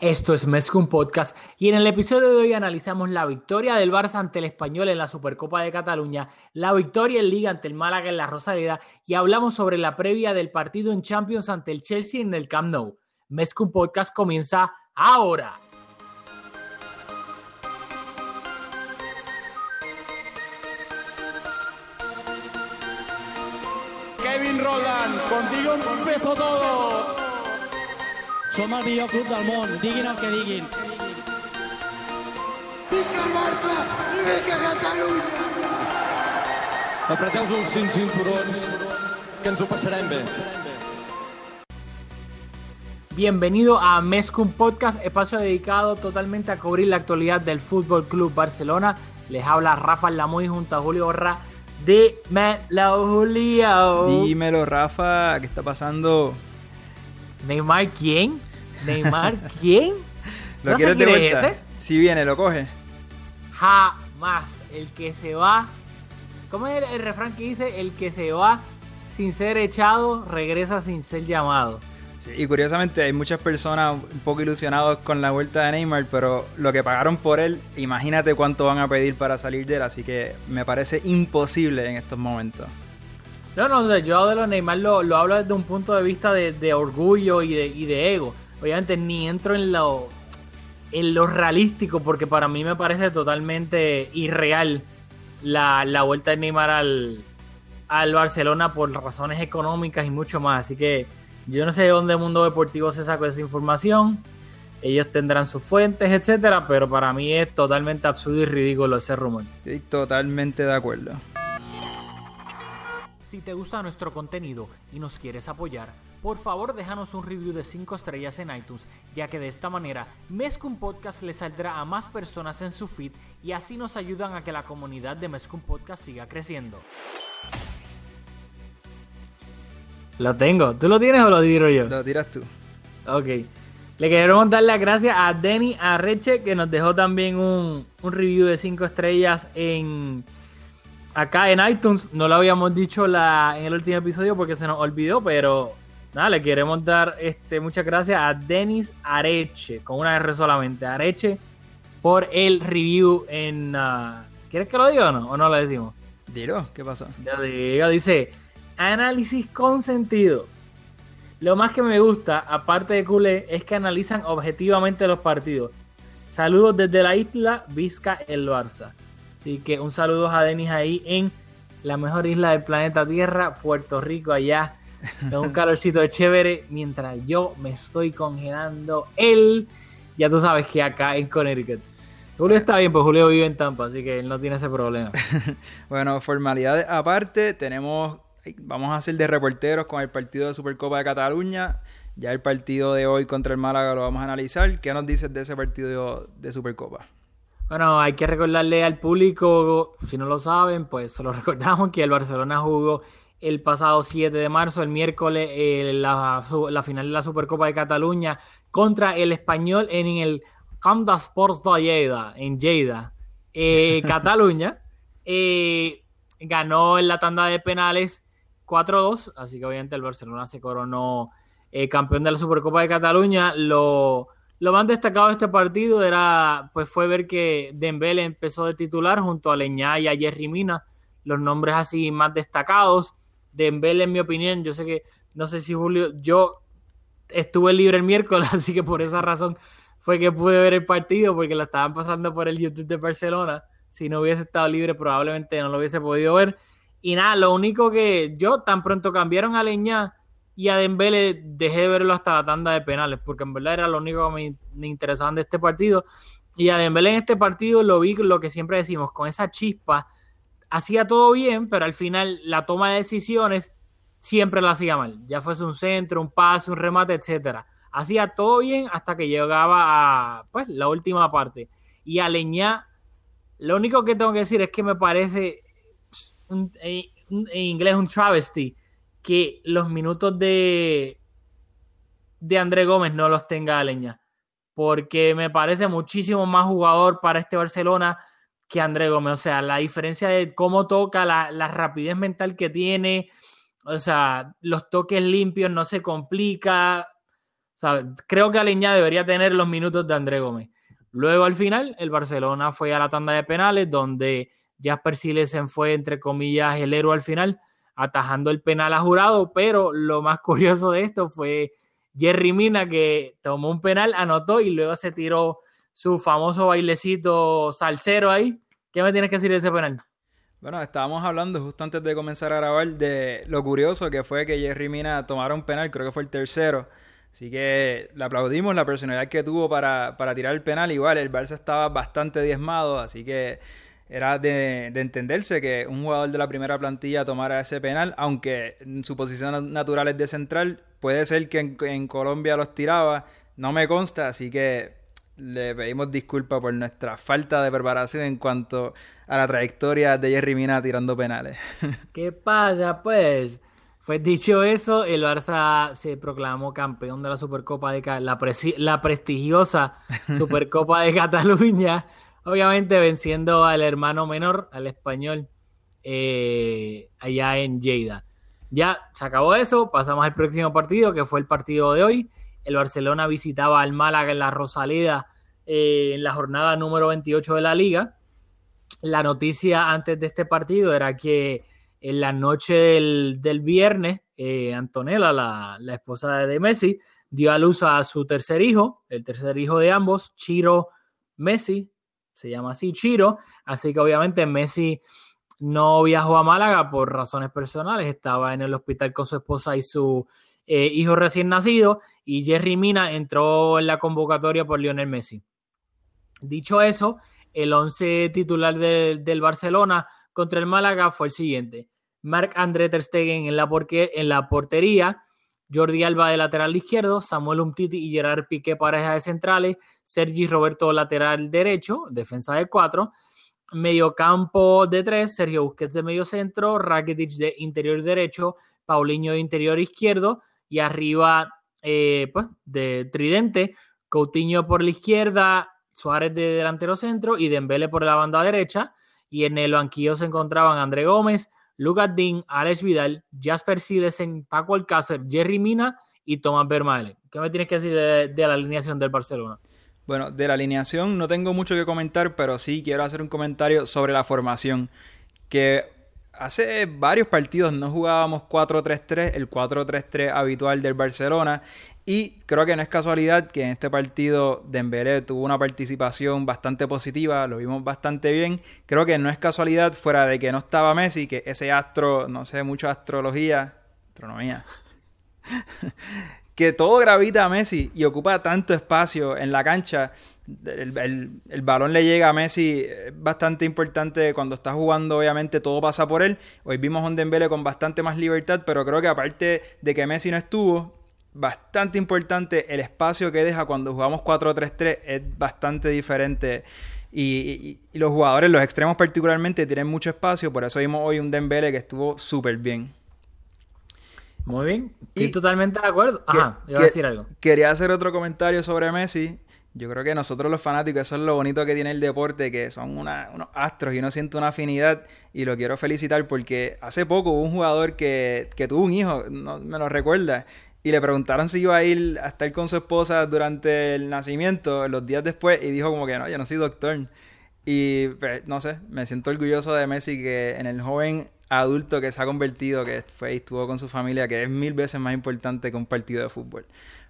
Esto es Mezcum Podcast y en el episodio de hoy analizamos la victoria del Barça ante el Español en la Supercopa de Cataluña, la victoria en Liga ante el Málaga en la Rosaleda y hablamos sobre la previa del partido en Champions ante el Chelsea en el Camp Nou. Mezcum Podcast comienza ahora. Kevin Roland, contigo empezó todo. Som el millor club del món, diguin el que diguin. Apreteu-vos els cinc cinturons, que ens ho passarem bé. Bienvenido a Mezcum Podcast, espacio dedicado totalmente a cubrir la actualidad del Fútbol Club Barcelona. Les habla Rafa Lamoy junto a Julio Borra de Melo Julio. Dímelo, Rafa, ¿qué está pasando? Neymar, ¿quién? Neymar, ¿quién? ¿Lo ¿No quieres se de quiere vuelta? ese? Si viene, lo coge. Jamás. El que se va. ¿Cómo es el, el refrán que dice? El que se va sin ser echado, regresa sin ser llamado. Sí, y curiosamente hay muchas personas un poco ilusionados con la vuelta de Neymar, pero lo que pagaron por él, imagínate cuánto van a pedir para salir de él, así que me parece imposible en estos momentos. No, no, yo de los Neymar lo, lo hablo desde un punto de vista de, de orgullo y de, y de ego. Obviamente ni entro en lo, en lo realístico porque para mí me parece totalmente irreal la, la vuelta de Neymar al, al Barcelona por razones económicas y mucho más. Así que yo no sé de dónde el mundo deportivo se sacó esa información. Ellos tendrán sus fuentes, etcétera, pero para mí es totalmente absurdo y ridículo ese rumor. Estoy totalmente de acuerdo. Si te gusta nuestro contenido y nos quieres apoyar, por favor déjanos un review de 5 estrellas en iTunes, ya que de esta manera Mezcum Podcast le saldrá a más personas en su feed y así nos ayudan a que la comunidad de Mezcum Podcast siga creciendo. Lo tengo. ¿Tú lo tienes o lo tiro yo? Lo tiras tú. Ok. Le queremos dar las gracias a Denny Arreche que nos dejó también un, un review de 5 estrellas en acá en iTunes. No lo habíamos dicho la, en el último episodio porque se nos olvidó, pero nada, le queremos dar este, muchas gracias a Denis Areche, con una R solamente, Areche, por el review en... ah, ¿Quieres que lo diga o no? ¿O no lo decimos? Dilo, ¿qué pasó? Digo, dice, análisis con sentido. Lo más que me gusta, aparte de culé, es que analizan objetivamente los partidos. Saludos desde la isla Vizca el Barça. Así que un saludo a Denis ahí en la mejor isla del planeta Tierra, Puerto Rico, allá. Con un calorcito chévere mientras yo me estoy congelando el. Ya tú sabes que acá en Connecticut. Julio está bien, pues Julio vive en Tampa, así que él no tiene ese problema. Bueno, formalidades aparte, tenemos, vamos a hacer de reporteros con el partido de Supercopa de Cataluña. Ya el partido de hoy contra el Málaga lo vamos a analizar. ¿Qué nos dices de ese partido de Supercopa? Bueno, hay que recordarle al público, si no lo saben, pues se lo recordamos que el Barcelona jugó el pasado 7 de marzo, el miércoles, eh, la, final de la Supercopa de Cataluña contra el Español en el Camp de Sports de Lleida, en Lleida, eh, Cataluña. Eh, ganó en la tanda de penales 4-2, así que obviamente el Barcelona se coronó campeón de la Supercopa de Cataluña. Lo, lo más destacado de este partido era, pues, fue ver que Dembélé empezó de titular junto a Leñá y a Jerry Mina, los nombres así más destacados. Dembélé, en mi opinión, yo sé que, no sé si Julio, yo estuve libre el miércoles, así que por esa razón fue que pude ver el partido, porque lo estaban pasando por el YouTube de Barcelona. Si no hubiese estado libre, probablemente no lo hubiese podido ver. Y nada, lo único que yo tan pronto cambiaron a Leñá y a Dembélé dejé de verlo hasta la tanda de penales, porque en verdad era lo único que me, me interesaban de este partido. Y a Dembélé en este partido lo vi lo que siempre decimos, con esa chispa. Hacía todo bien, pero al final la toma de decisiones siempre lo hacía mal. Ya fuese un centro, un pase, un remate, etcétera. Hacía todo bien hasta que llegaba a pues, la última parte. Y a Leñá, lo único que tengo que decir es que me parece un- en inglés un travesty que los minutos de de André Gómez no los tenga Leña porque me parece muchísimo más jugador para este Barcelona que André Gómez. O sea, la diferencia de cómo toca, la, la rapidez mental que tiene, o sea, los toques limpios, no se complica. Creo que Aleñá debería tener los minutos de André Gómez. Luego, al final, el Barcelona fue a la tanda de penales, donde Jasper Silesen fue, entre comillas, el héroe al final, atajando el penal a jurado. Pero lo más curioso de esto fue Jerry Mina, que tomó un penal, anotó y luego se tiró su famoso bailecito salsero ahí. ¿Qué me tienes que decir de ese penal? Bueno, estábamos hablando justo antes de comenzar a grabar de lo curioso que fue que Jerry Mina tomara un penal, creo que fue el tercero. Así que le aplaudimos la personalidad que tuvo para, para tirar el penal. Igual, el Barça estaba bastante diezmado, así que era de, de entenderse que un jugador de la primera plantilla tomara ese penal, aunque su posición natural es de central, puede ser que en Colombia los tiraba, no me consta, así que le pedimos disculpas por nuestra falta de preparación en cuanto a la trayectoria de Jerry Mina tirando penales. ¿Qué pasa, pues? Pues dicho eso, el Barça se proclamó campeón de la Supercopa de la, la prestigiosa Supercopa de Cataluña, obviamente venciendo al hermano menor, al español, eh, allá en Lleida. Ya se acabó eso, pasamos al próximo partido, que fue el partido de hoy. El Barcelona visitaba al Málaga en la Rosaleda eh, en la jornada número 28 de la liga. La noticia antes de este partido era que en la noche del, viernes, eh, Antonella, la, la esposa de Messi, dio a luz a su tercer hijo, el tercer hijo de ambos, Chiro Messi, se llama así, Chiro. Así que obviamente Messi no viajó a Málaga por razones personales, estaba en el hospital con su esposa y su eh, hijo recién nacido, y Jerry Mina entró en la convocatoria por Lionel Messi. Dicho eso, el 11 titular de- del Barcelona contra el Málaga fue el siguiente. Marc André Ter Stegen en la, porque- en la portería, Jordi Alba de lateral izquierdo, Samuel Umtiti y Gerard Piqué pareja de centrales, Sergi Roberto lateral derecho, defensa de cuatro, mediocampo de tres, Sergio Busquets de medio centro, Rakitic de interior derecho, Paulinho de interior izquierdo y arriba eh, pues, de tridente, Coutinho por la izquierda, Suárez de delantero centro y Dembele por la banda derecha. Y en el banquillo se encontraban André Gómez, Lucas Dean, Alex Vidal, Jasper Silesen, Paco Alcácer, Jerry Mina y Tomás Vermaelen. ¿Qué me tienes que decir de, de la alineación del Barcelona? Bueno, de la alineación no tengo mucho que comentar, pero sí quiero hacer un comentario sobre la formación. Que hace varios partidos no jugábamos 4-3-3, el 4-3-3 habitual del Barcelona. Y creo que no es casualidad que en este partido Dembélé tuvo una participación bastante positiva, lo vimos bastante bien. Creo que no es casualidad fuera de que no estaba Messi, que ese astro, no sé mucho astrología, astronomía, que todo gravita a Messi y ocupa tanto espacio en la cancha. El, el- el balón le llega a Messi, es bastante importante cuando está jugando, obviamente todo pasa por él. Hoy vimos a un Dembélé con bastante más libertad, pero creo que aparte de que Messi no estuvo, bastante importante el espacio que deja cuando jugamos 4-3-3 es bastante diferente. Y, y- y los jugadores, los extremos particularmente, tienen mucho espacio, por eso vimos hoy un Dembélé que estuvo súper bien. Muy bien, estoy Y- totalmente de acuerdo. Ajá, Que- iba a decir algo. Quería hacer otro comentario sobre Messi. Yo creo que nosotros los fanáticos, eso es lo bonito que tiene el deporte, que son unos astros y uno siente una afinidad y lo quiero felicitar porque hace poco hubo un jugador que, que tuvo un hijo, no me lo recuerda, y le preguntaron si iba a ir a estar con su esposa durante el nacimiento, los días después, y dijo como que no, yo no soy doctor. Y pues, no sé, me siento orgulloso de Messi que en el joven adulto que se ha convertido, que fue y estuvo con su familia, que es mil veces más importante que un partido de fútbol.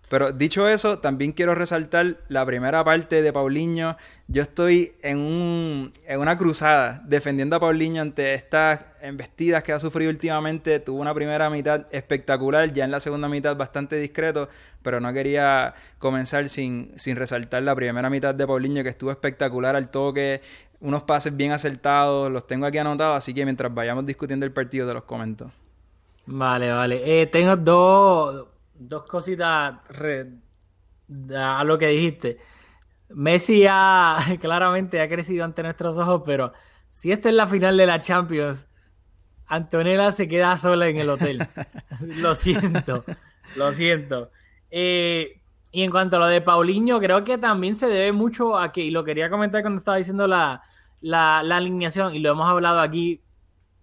Pero dicho eso, también quiero resaltar la primera parte de Paulinho. Yo estoy en, un, en una cruzada defendiendo a Paulinho ante estas embestidas que ha sufrido últimamente. Tuvo una primera mitad espectacular, ya en la segunda mitad bastante discreto, pero no quería comenzar sin, sin resaltar la primera mitad de Paulinho que estuvo espectacular al toque, unos pases bien acertados, los tengo aquí anotados, así que mientras vayamos discutiendo el partido te los comento. Vale, vale. Eh, tengo dos, dos cositas re- a lo que dijiste. Messi ha, claramente ha crecido ante nuestros ojos, pero si esta es la final de la Champions, Antonella se queda sola en el hotel. lo siento, lo siento. Eh, y en cuanto a lo de Paulinho, creo que también se debe mucho a que, y lo quería comentar cuando estaba diciendo la, la, la alineación, y lo hemos hablado aquí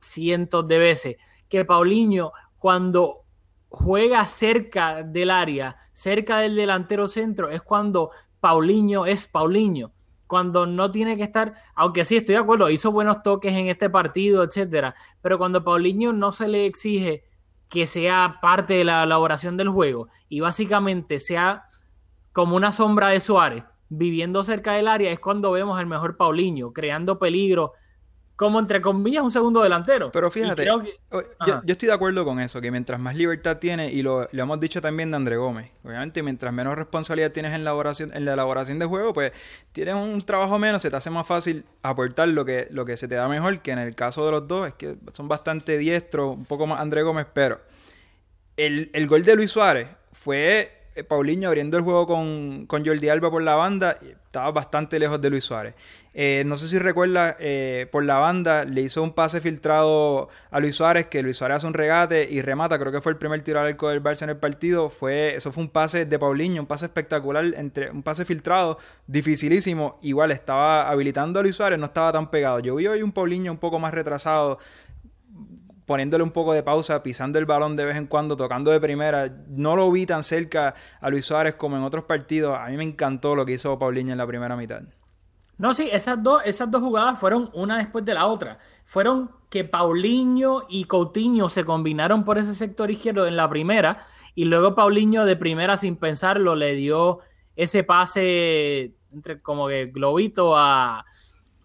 cientos de veces, que Paulinho cuando juega cerca del área, cerca del delantero centro, es cuando Paulinho es Paulinho. Cuando no tiene que estar, aunque sí estoy de acuerdo, hizo buenos toques en este partido, etcétera, pero cuando Paulinho no se le exige que sea parte de la elaboración del juego y básicamente sea como una sombra de Suárez viviendo cerca del área, es cuando vemos al mejor Paulinho creando peligro como entre comillas un segundo delantero. Pero fíjate, que- yo, estoy de acuerdo con eso, que mientras más libertad tiene, y lo, lo hemos dicho también de André Gómez, obviamente mientras menos responsabilidad tienes en la elaboración, en la elaboración de juego, pues tienes un trabajo menos, se te hace más fácil aportar lo que, lo que se te da mejor, que en el caso de los dos, es que son bastante diestros, un poco más André Gómez, pero el, el gol de Luis Suárez fue Paulinho abriendo el juego con, con Jordi Alba por la banda. Estaba bastante lejos de Luis Suárez. Eh, no sé si recuerda, eh, por la banda le hizo un pase filtrado a Luis Suárez, que Luis Suárez hace un regate y remata. Creo que fue el primer tiro al arco del Barça en el partido. Fue, eso fue un pase de Paulinho, un pase espectacular, entre, un pase filtrado, dificilísimo. Igual estaba habilitando a Luis Suárez, no estaba tan pegado. Yo vi hoy un Paulinho un poco más retrasado, poniéndole un poco de pausa, pisando el balón de vez en cuando, tocando de primera. No lo vi tan cerca a Luis Suárez como en otros partidos. A mí me encantó lo que hizo Paulinho en la primera mitad. No, sí, esas dos, esas dos jugadas fueron una después de la otra. Fueron que Paulinho y Coutinho se combinaron por ese sector izquierdo en la primera y luego Paulinho de primera sin pensarlo le dio ese pase entre como que globito a,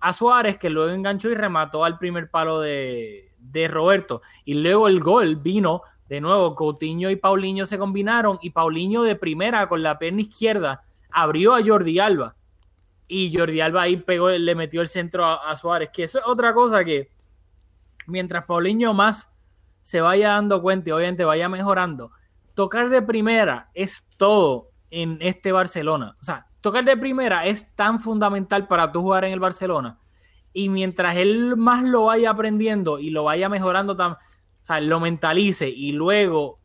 a Suárez que luego enganchó y remató al primer palo de, de Roberto. Y luego el gol vino de nuevo, Coutinho y Paulinho se combinaron y Paulinho de primera con la pierna izquierda abrió a Jordi Alba y Jordi Alba ahí pegó, le metió el centro a, a Suárez, que eso es otra cosa que mientras Paulinho más se vaya dando cuenta y obviamente vaya mejorando, tocar de primera es todo en este Barcelona. O sea, tocar de primera es tan fundamental para tú jugar en el Barcelona. Y mientras él más lo vaya aprendiendo y lo vaya mejorando, tam- o sea, lo mentalice y luego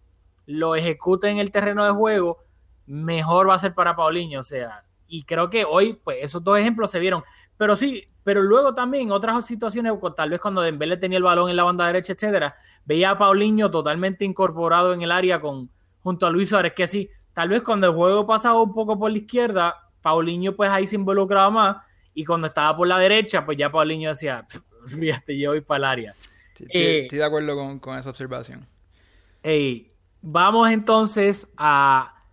lo ejecute en el terreno de juego, mejor va a ser para Paulinho. O sea, y creo que hoy, pues, esos dos ejemplos se vieron. Pero sí, pero luego también otras situaciones, o tal vez cuando Dembélé tenía el balón en la banda derecha, etcétera, veía a Paulinho totalmente incorporado en el área con, junto a Luis Suárez, que sí, tal vez cuando el juego pasaba un poco por la izquierda, Paulinho pues ahí se involucraba más, y cuando estaba por la derecha, pues ya Paulinho decía, fíjate, yo voy para el área. Estoy, Eh, estoy de acuerdo con, con esa observación. Vamos entonces a.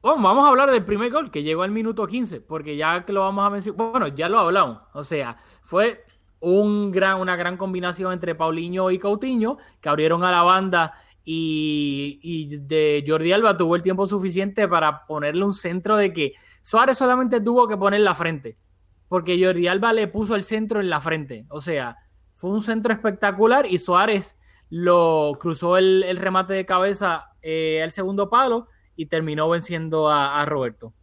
Bueno, vamos a hablar del primer gol que llegó al minuto 15, porque ya que lo vamos a mencionar. Bueno, ya lo hablamos. O sea, fue un gran, una gran combinación entre Paulinho y Coutinho, que abrieron a la banda y, y de Jordi Alba tuvo el tiempo suficiente para ponerle un centro de que Suárez solamente tuvo que poner la frente, porque Jordi Alba le puso el centro en la frente. O sea, fue un centro espectacular y Suárez lo cruzó el, remate de cabeza eh, al segundo palo y terminó venciendo a, a Roberto.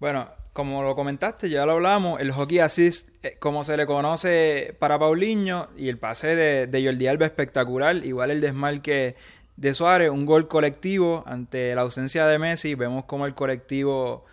Bueno, como lo comentaste, ya lo hablamos, el hockey assist, eh, como se le conoce para Paulinho, y el pase de, de Jordi Alba espectacular, igual el desmarque de Suárez, un gol colectivo ante la ausencia de Messi, vemos como el colectivo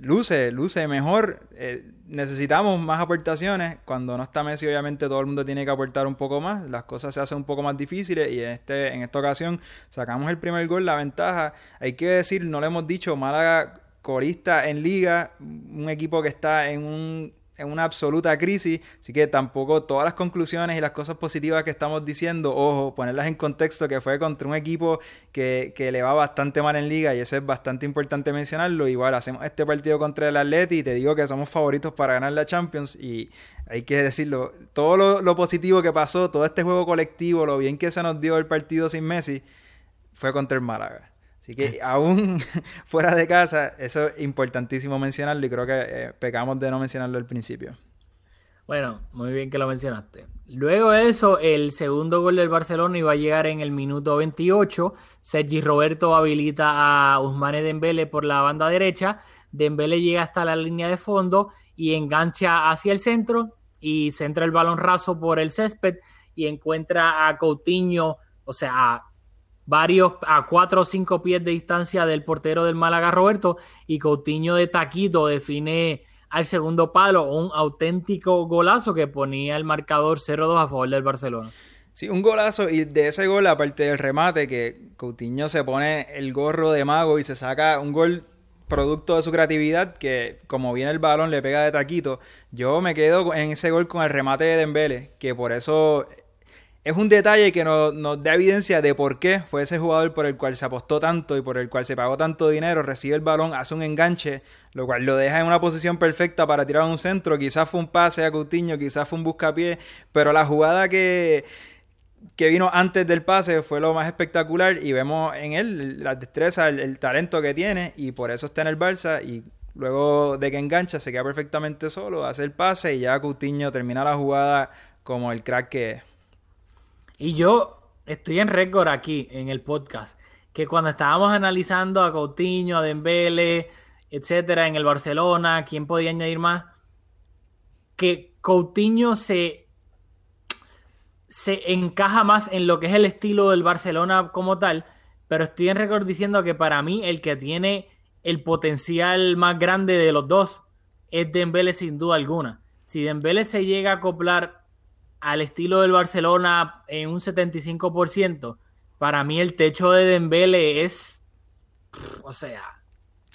luce, luce mejor, eh, necesitamos más aportaciones, cuando no está Messi obviamente todo el mundo tiene que aportar un poco más, las cosas se hacen un poco más difíciles y en, este, en esta ocasión sacamos el primer gol, la ventaja, hay que decir, no le hemos dicho, Málaga corista en liga, un equipo que está en, un, en una absoluta crisis, así que tampoco todas las conclusiones y las cosas positivas que estamos diciendo, ojo, ponerlas en contexto que fue contra un equipo que, que le va bastante mal en liga y eso es bastante importante mencionarlo, igual hacemos este partido contra el Atleti y te digo que somos favoritos para ganar la Champions y hay que decirlo, todo lo, lo positivo que pasó, todo este juego colectivo, lo bien que se nos dio el partido sin Messi, fue contra el Málaga. Así que aún fuera de casa, eso es importantísimo mencionarlo y creo que eh, pecamos de no mencionarlo al principio. Bueno, muy bien que lo mencionaste. Luego de eso, el segundo gol del Barcelona iba a llegar en el minuto 28. Sergi Roberto habilita a Usmane Dembele por la banda derecha. Dembele llega hasta la línea de fondo y engancha hacia el centro y centra el balón raso por el césped y encuentra a Coutinho, o sea, a varios, a cuatro o cinco pies de distancia del portero del Málaga Roberto y Coutinho de taquito define al segundo palo un auténtico golazo que ponía el marcador 0-2 a favor del Barcelona. Sí, un golazo y de ese gol, aparte del remate, que Coutinho se pone el gorro de mago y se saca un gol producto de su creatividad, que como viene el balón le pega de taquito. Yo me quedo en ese gol con el remate de Dembele, que por eso es un detalle que nos, da evidencia de por qué fue ese jugador por el cual se apostó tanto y por el cual se pagó tanto dinero, recibe el balón, hace un enganche, lo cual lo deja en una posición perfecta para tirar a un centro. Quizás fue un pase a Coutinho, quizás fue un buscapié, pero la jugada que, que vino antes del pase fue lo más espectacular y vemos en él la destreza, el, el talento que tiene y por eso está en el Barça y luego de que engancha se queda perfectamente solo, hace el pase y ya Coutinho termina la jugada como el crack que es. Y yo estoy en récord aquí en el podcast que cuando estábamos analizando a Coutinho, a Dembele, etcétera, en el Barcelona, quién podía añadir más, que Coutinho se, se encaja más en lo que es el estilo del Barcelona como tal, pero estoy en récord diciendo que para mí el que tiene el potencial más grande de los dos es Dembele sin duda alguna. Si Dembele se llega a acoplar al estilo del Barcelona en un 75%, para mí el techo de Dembele es, o sea,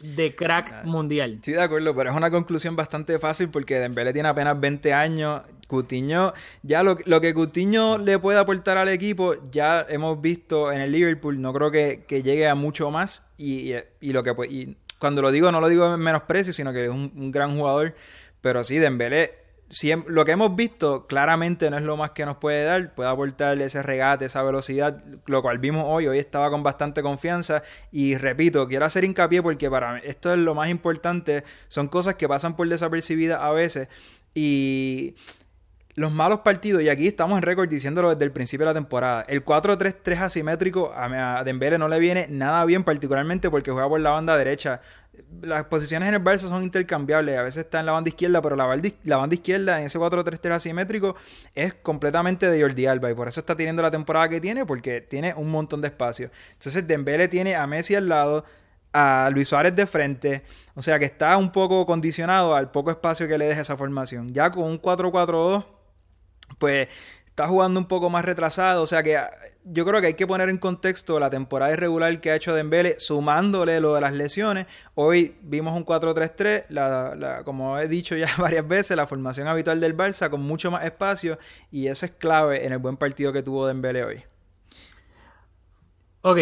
de crack mundial. Sí, de acuerdo, pero es una conclusión bastante fácil porque Dembele tiene apenas 20 años. Coutinho, ya lo, lo, que Coutinho le puede aportar al equipo, ya hemos visto en el Liverpool, no creo que, que llegue a mucho más. Y, y, y lo que y cuando lo digo, no lo digo en menosprecio, sino que es un, un gran jugador. Pero sí, Dembele lo que hemos visto claramente no es lo más que nos puede dar, puede aportar ese regate, esa velocidad, lo cual vimos hoy, hoy estaba con bastante confianza y repito, quiero hacer hincapié porque para mí esto es lo más importante, son cosas que pasan por desapercibidas a veces y los malos partidos, y aquí estamos en récord diciéndolo desde el principio de la temporada, el 4-3-3 asimétrico a Dembele no le viene nada bien, particularmente porque juega por la banda derecha las posiciones en el Barça son intercambiables. A veces está en la banda izquierda, pero la banda, izquierda en ese 4-3-3 asimétrico es completamente de Jordi Alba. Y por eso está teniendo la temporada que tiene, porque tiene un montón de espacio. Entonces Dembele tiene a Messi al lado, a Luis Suárez de frente. O sea que está un poco condicionado al poco espacio que le deja esa formación. Ya con un 4-4-2, pues está jugando un poco más retrasado. O sea que yo creo que hay que poner en contexto la temporada irregular que ha hecho Dembele, sumándole lo de las lesiones. Hoy vimos un 4-3-3, la, la, como he dicho ya varias veces, la formación habitual del Barça con mucho más espacio y eso es clave en el buen partido que tuvo Dembele hoy. Ok.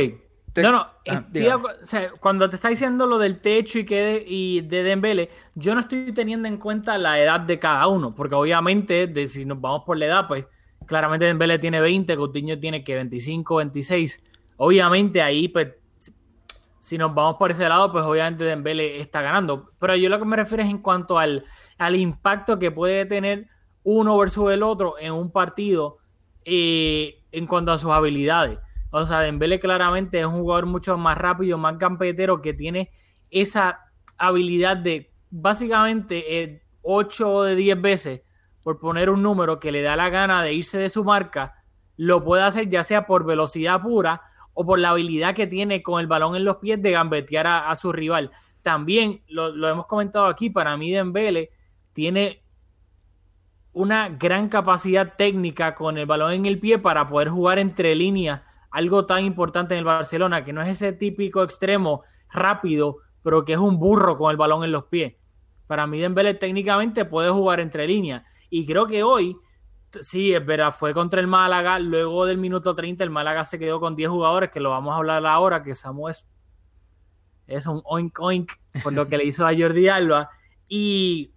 Te... No, no, ah, tío, o sea, cuando te está diciendo lo del techo y, que y de Dembele, yo no estoy teniendo en cuenta la edad de cada uno, porque obviamente, de, si nos vamos por la edad, pues claramente Dembele tiene 20, Coutinho tiene que 25, 26. Obviamente ahí, pues, si nos vamos por ese lado, pues obviamente Dembele está ganando. Pero yo lo que me refiero es en cuanto al, al impacto que puede tener uno versus el otro en un partido eh, en cuanto a sus habilidades. O sea, Dembele claramente es un jugador mucho más rápido, más campetero, que tiene esa habilidad de básicamente eh, 8 de 10 veces por poner un número que le da la gana de irse de su marca, lo puede hacer ya sea por velocidad pura o por la habilidad que tiene con el balón en los pies de gambetear a, su rival. También lo, lo, hemos comentado aquí, para mí Dembele tiene una gran capacidad técnica con el balón en el pie para poder jugar entre líneas, algo tan importante en el Barcelona, que no es ese típico extremo rápido, pero que es un burro con el balón en los pies. Para mí Dembele técnicamente puede jugar entre líneas y creo que hoy, sí, es verdad, fue contra el Málaga. Luego del minuto 30, el Málaga se quedó con 10 jugadores, que lo vamos a hablar ahora, que Samu es, es un oink oink por lo que le hizo a Jordi Alba. Y,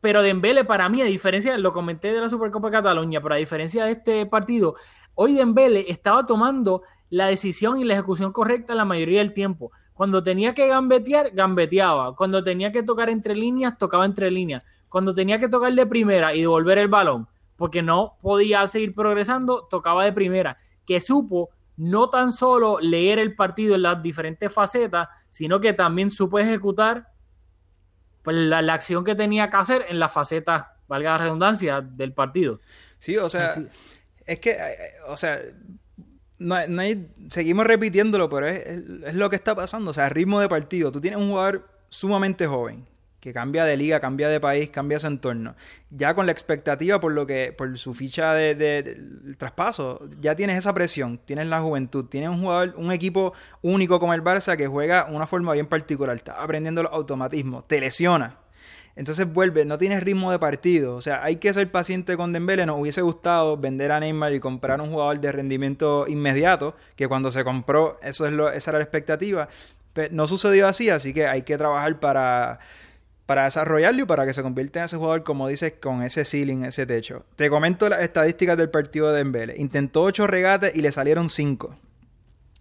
pero Dembele, para mí, a diferencia, lo comenté de la Supercopa de Cataluña, pero a diferencia de este partido, hoy Dembele estaba tomando la decisión y la ejecución correcta la mayoría del tiempo. Cuando tenía que gambetear, gambeteaba. Cuando tenía que tocar entre líneas, tocaba entre líneas. Cuando tenía que tocar de primera y devolver el balón, porque no podía seguir progresando, tocaba de primera. Que supo no tan solo leer el partido en las diferentes facetas, sino que también supo ejecutar pues, la, la acción que tenía que hacer en las facetas, valga la redundancia, del partido. Sí, o sea, Así- es que, eh, o sea, no, no hay- seguimos repitiéndolo, pero es, es- es lo que está pasando. O sea, ritmo de partido. Tú tienes un jugador sumamente joven que cambia de liga, cambia de país, cambia su entorno. Ya con la expectativa por lo que, por su ficha de, traspaso, ya tienes esa presión, tienes la juventud, tienes un jugador, un equipo único como el Barça que juega una forma bien particular, está aprendiendo los automatismos, te lesiona. Entonces vuelve, no tienes ritmo de partido. O sea, hay que ser paciente con Dembélé. Nos hubiese gustado vender a Neymar y comprar un jugador de rendimiento inmediato, que cuando se compró, eso es lo, esa era la expectativa. Pero no sucedió así, así que hay que trabajar para, para desarrollarlo y para que se convierta en ese jugador, como dices, con ese ceiling, ese techo. Te comento las estadísticas del partido de Dembélé. Intentó 8 regates y le salieron 5.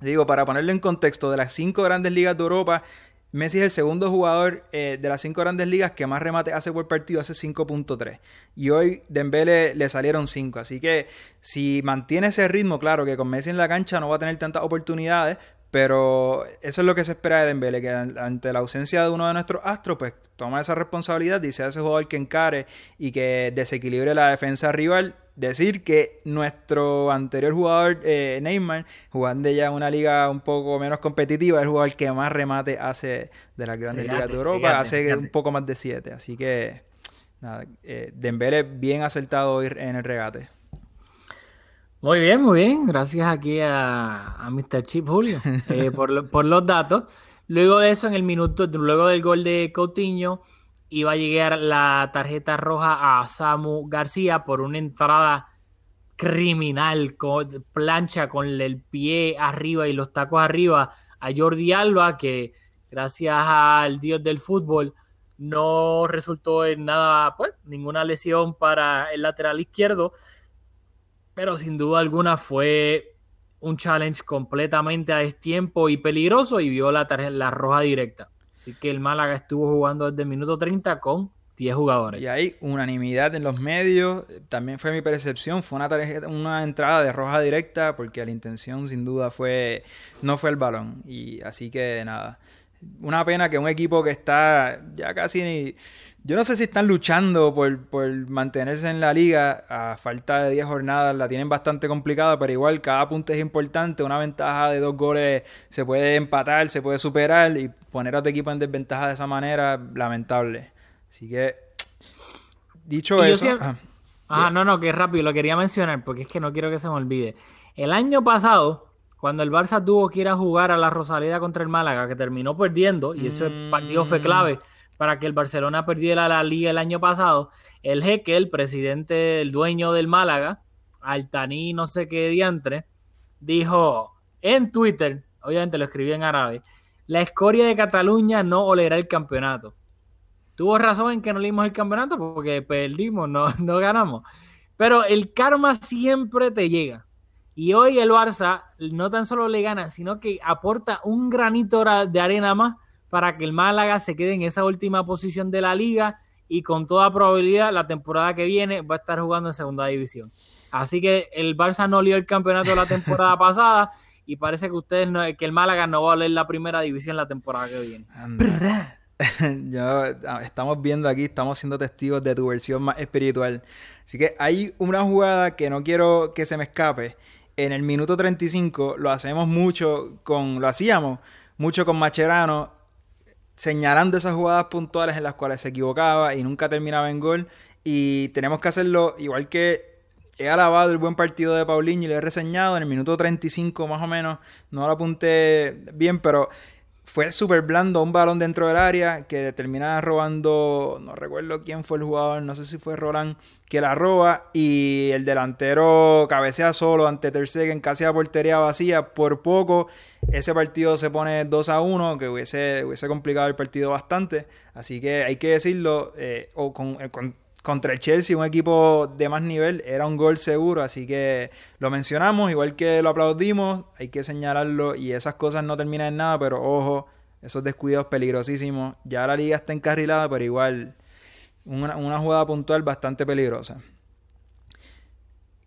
Digo, para ponerlo en contexto, de las cinco grandes ligas de Europa, Messi es el segundo jugador eh, de las cinco grandes ligas que más remate hace por partido, hace 5.3. Y hoy Dembélé le salieron 5. Así que si mantiene ese ritmo, claro que con Messi en la cancha no va a tener tantas oportunidades, pero eso es lo que se espera de Dembélé, que an- ante la ausencia de uno de nuestros astros, pues toma esa responsabilidad y sea ese jugador que encare y que desequilibre la defensa rival. Decir que nuestro anterior jugador, eh, Neymar, jugando ya en una liga un poco menos competitiva, es el jugador que más remate hace de las grandes ligas de Europa, fíjate, hace fíjate. un poco más de 7. Así que, nada, eh, Dembélé bien acertado hoy en el regate. Muy bien, muy bien. Gracias aquí a, a Mr. Chip Julio eh, por, por los datos. Luego de eso, en el minuto, luego del gol de Coutinho, iba a llegar la tarjeta roja a Samu García por una entrada criminal, con plancha con el pie arriba y los tacos arriba a Jordi Alba, que gracias al dios del fútbol no resultó en nada, pues, ninguna lesión para el lateral izquierdo pero sin duda alguna fue un challenge completamente a destiempo y peligroso y vio la, la roja directa. Así que el Málaga estuvo jugando desde el minuto 30 con 10 jugadores. Y hay unanimidad en los medios. También fue mi percepción. Fue una tarjeta, una entrada de roja directa porque la intención sin duda fue no fue el balón. Y así que nada. Una pena que un equipo que está ya casi ni- yo no sé si están luchando por, por mantenerse en la liga a falta de 10 jornadas, la tienen bastante complicada, pero igual cada punto es importante, una ventaja de dos goles se puede empatar, se puede superar y poner a tu equipo en desventaja de esa manera, lamentable. Así que, dicho Y eso, siempre- ah, Ajá, no, no, que rápido, lo quería mencionar porque es que no quiero que se me olvide. El año pasado, cuando el Barça tuvo que ir a jugar a la Rosaleda contra el Málaga, que terminó perdiendo, y ese partido fue clave para que el Barcelona perdiera la liga el año pasado, el jeque, el presidente, el dueño del Málaga, Altaní, no sé qué diantre, dijo en Twitter, obviamente lo escribió en árabe, la escoria de Cataluña no olerá el campeonato. Tuvo razón en que no le dimos el campeonato porque perdimos, no, no ganamos. Pero el karma siempre te llega. Y hoy el Barça no tan solo le gana, sino que aporta un granito ra- de arena más para que el Málaga se quede en esa última posición de la liga y con toda probabilidad la temporada que viene va a estar jugando en segunda división. Así que el Barça no lió el campeonato la temporada pasada y parece que ustedes no, que el Málaga no va a leer la primera división la temporada que viene. Yo, ah, estamos viendo aquí, estamos siendo testigos de tu versión más espiritual. Así que hay una jugada que no quiero que se me escape. En el minuto 35 lo hacemos mucho con, lo hacíamos mucho con Macherano, señalando esas jugadas puntuales en las cuales se equivocaba y nunca terminaba en gol. Y tenemos que hacerlo igual que he alabado el buen partido de Paulinho y lo he reseñado en el minuto 35 más o menos. No lo apunté bien, pero fue súper blando un balón dentro del área que termina robando, no recuerdo quién fue el jugador, no sé si fue Roland, que la roba y el delantero cabecea solo ante Ter Stegen casi a portería vacía. Por poco ese partido se pone 2 a 1, que hubiese, hubiese complicado el partido bastante. Así que hay que decirlo, eh, o con, eh, con- contra el Chelsea, un equipo de más nivel, era un gol seguro, así que lo mencionamos, igual que lo aplaudimos, hay que señalarlo y esas cosas no terminan en nada, pero ojo, esos descuidos peligrosísimos. Ya la liga está encarrilada, pero igual una, una jugada puntual bastante peligrosa.